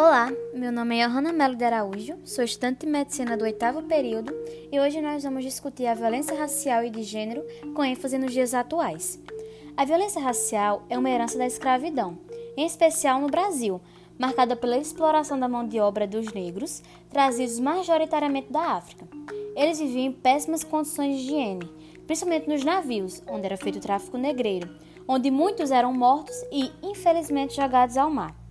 Olá, meu nome é Johanna Melo de Araújo, sou estudante de medicina do oitavo período e hoje nós vamos discutir a violência racial e de gênero com ênfase nos dias atuais. A violência racial é uma herança da escravidão, em especial no Brasil, marcada pela exploração da mão de obra dos negros, trazidos majoritariamente da África. Eles viviam em péssimas condições de higiene, principalmente nos navios, onde era feito o tráfico negreiro, onde muitos eram mortos e, infelizmente, jogados ao mar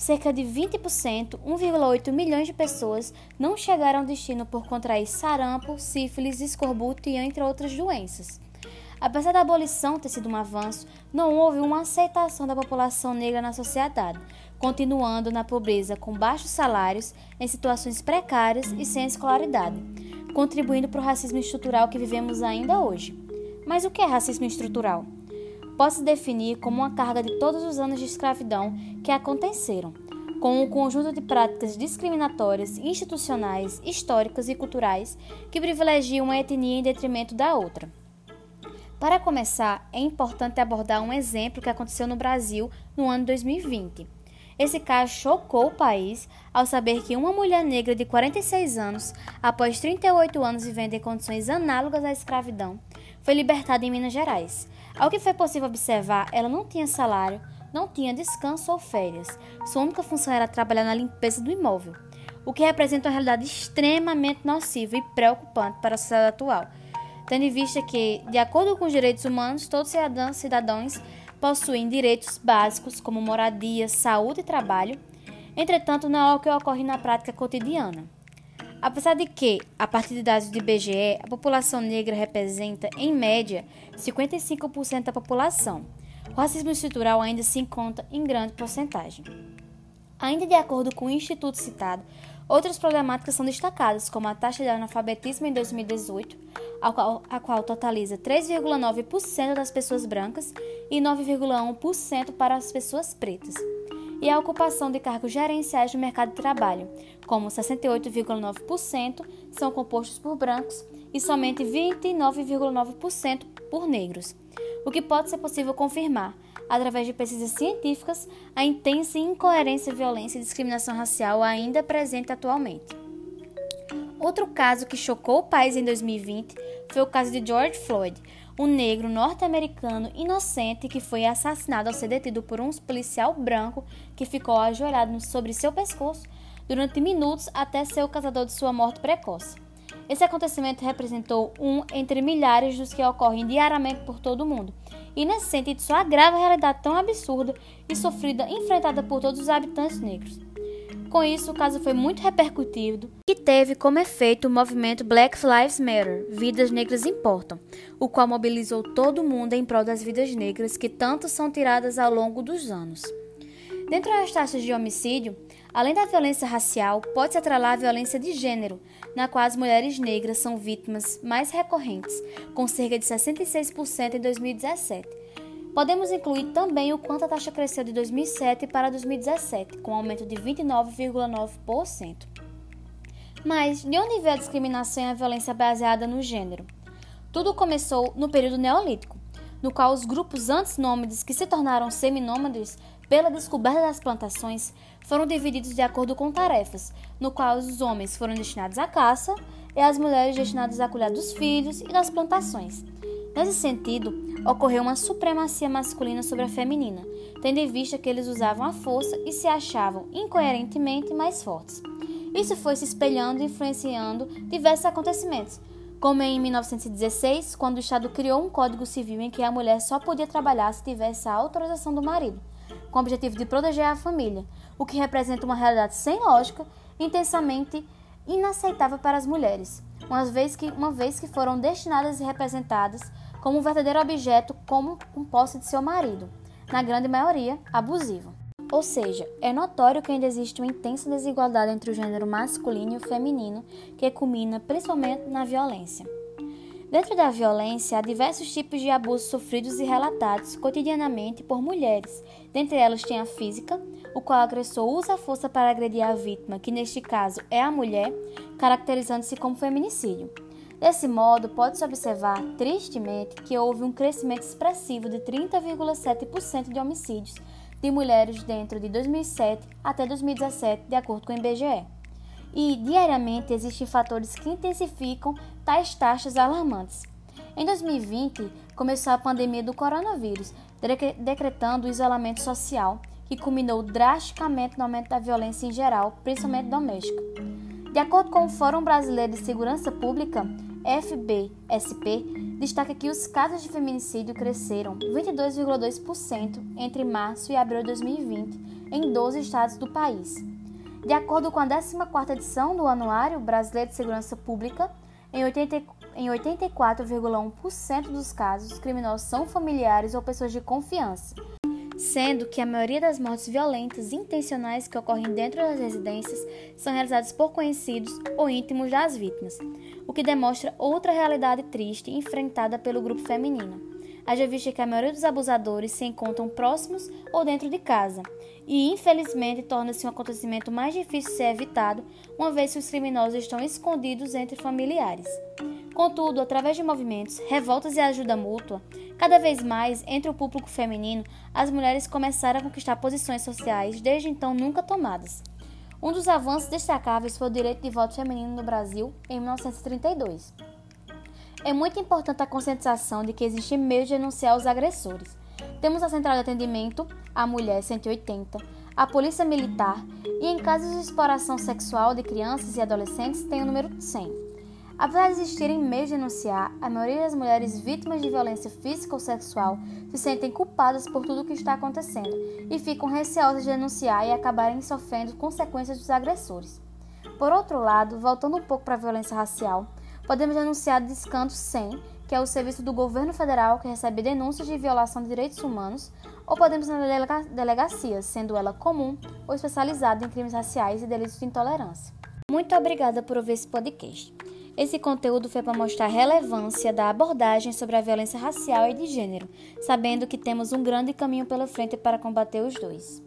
cerca de 20%, 1,8 milhões de pessoas, não chegaram ao destino por contrair sarampo, sífilis, escorbuto e entre outras doenças. Apesar da abolição ter sido um avanço, não houve uma aceitação da população negra na sociedade, continuando na pobreza com baixos salários, em situações precárias e sem escolaridade, contribuindo para o racismo estrutural que vivemos ainda hoje. Mas o que é racismo estrutural? Pode se definir como uma carga de todos os anos de escravidão que aconteceram, com um conjunto de práticas discriminatórias, institucionais, históricas e culturais que privilegiam uma etnia em detrimento da outra. Para começar, é importante abordar um exemplo que aconteceu no Brasil no ano 2020. Esse caso chocou o país ao saber que uma mulher negra de 46 anos, após 38 anos vivendo em condições análogas à escravidão, foi libertada em Minas Gerais, ao que foi possível observar, ela não tinha salário, não tinha descanso ou férias. Sua única função era trabalhar na limpeza do imóvel, o que representa uma realidade extremamente nociva e preocupante para a sociedade atual, tendo em vista que, de acordo com os direitos humanos, todos os cidadãos possuem direitos básicos como moradia, saúde e trabalho. Entretanto, não é algo que ocorre na prática cotidiana. Apesar de que, a partir de dados do IBGE, a população negra representa, em média, 55% da população, o racismo estrutural ainda se encontra em grande porcentagem. Ainda de acordo com o instituto citado, outras problemáticas são destacadas, como a taxa de analfabetismo em 2018, a qual, a qual totaliza 3,9% das pessoas brancas e 9,1% para as pessoas pretas e a ocupação de cargos gerenciais no mercado de trabalho, como 68,9% são compostos por brancos e somente 29,9% por negros, o que pode ser possível confirmar, através de pesquisas científicas, a intensa incoerência, violência e discriminação racial ainda presente atualmente. Outro caso que chocou o país em 2020 foi o caso de George Floyd, um negro norte-americano inocente que foi assassinado ao ser detido por um policial branco que ficou ajoelhado sobre seu pescoço durante minutos até ser o causador de sua morte precoce. Esse acontecimento representou um entre milhares dos que ocorrem diariamente por todo o mundo, e nesse sentido só agrava a realidade tão absurda e sofrida enfrentada por todos os habitantes negros. Com isso, o caso foi muito repercutido e teve como efeito o movimento Black Lives Matter Vidas Negras Importam, o qual mobilizou todo mundo em prol das vidas negras que tanto são tiradas ao longo dos anos. Dentro das taxas de homicídio, além da violência racial, pode-se atrelar a violência de gênero, na qual as mulheres negras são vítimas mais recorrentes, com cerca de 66% em 2017 Podemos incluir também o quanto a taxa cresceu de 2007 para 2017, com um aumento de 29,9%. Mas de onde veio a discriminação e a violência baseada no gênero? Tudo começou no período neolítico, no qual os grupos antes nômades que se tornaram seminômades pela descoberta das plantações foram divididos de acordo com tarefas, no qual os homens foram destinados à caça e as mulheres destinadas a cuidar dos filhos e das plantações. Nesse sentido, ocorreu uma supremacia masculina sobre a feminina, tendo em vista que eles usavam a força e se achavam incoerentemente mais fortes. Isso foi se espelhando e influenciando diversos acontecimentos, como em 1916, quando o Estado criou um Código Civil em que a mulher só podia trabalhar se tivesse a autorização do marido, com o objetivo de proteger a família, o que representa uma realidade sem lógica, intensamente inaceitável para as mulheres, uma vez que, uma vez que foram destinadas e representadas como um verdadeiro objeto como um posse de seu marido, na grande maioria abusivo. Ou seja, é notório que ainda existe uma intensa desigualdade entre o gênero masculino e o feminino, que culmina principalmente na violência. Dentro da violência, há diversos tipos de abusos sofridos e relatados cotidianamente por mulheres. Dentre elas tem a física, o qual o agressor usa a força para agredir a vítima, que neste caso é a mulher, caracterizando-se como feminicídio. Desse modo, pode-se observar, tristemente, que houve um crescimento expressivo de 30,7% de homicídios de mulheres dentro de 2007 até 2017, de acordo com o IBGE. E diariamente existem fatores que intensificam tais taxas alarmantes. Em 2020, começou a pandemia do coronavírus, decretando o isolamento social, que culminou drasticamente no aumento da violência em geral, principalmente doméstica. De acordo com o Fórum Brasileiro de Segurança Pública, FBSP, destaca que os casos de feminicídio cresceram 22,2% entre março e abril de 2020 em 12 estados do país. De acordo com a 14ª edição do Anuário Brasileiro de Segurança Pública, em 84,1% dos casos, os criminosos são familiares ou pessoas de confiança, sendo que a maioria das mortes violentas intencionais que ocorrem dentro das residências são realizadas por conhecidos ou íntimos das vítimas, o que demonstra outra realidade triste enfrentada pelo grupo feminino. Haja vista que a maioria dos abusadores se encontram próximos ou dentro de casa, e infelizmente torna-se um acontecimento mais difícil de ser evitado, uma vez que os criminosos estão escondidos entre familiares. Contudo, através de movimentos, revoltas e ajuda mútua, cada vez mais entre o público feminino, as mulheres começaram a conquistar posições sociais desde então nunca tomadas. Um dos avanços destacáveis foi o direito de voto feminino no Brasil em 1932. É muito importante a conscientização de que existem meios de denunciar os agressores. Temos a Central de Atendimento à Mulher 180, a Polícia Militar e, em casos de exploração sexual de crianças e adolescentes, tem o número 100. Apesar de existirem meios de denunciar, a maioria das mulheres vítimas de violência física ou sexual se sentem culpadas por tudo o que está acontecendo e ficam receosas de denunciar e acabarem sofrendo consequências dos agressores. Por outro lado, voltando um pouco para a violência racial, podemos denunciar o Descanso 100, que é o serviço do governo federal que recebe denúncias de violação de direitos humanos, ou podemos na delegacia, sendo ela comum ou especializada em crimes raciais e delitos de intolerância. Muito obrigada por ouvir esse podcast. Esse conteúdo foi para mostrar a relevância da abordagem sobre a violência racial e de gênero, sabendo que temos um grande caminho pela frente para combater os dois.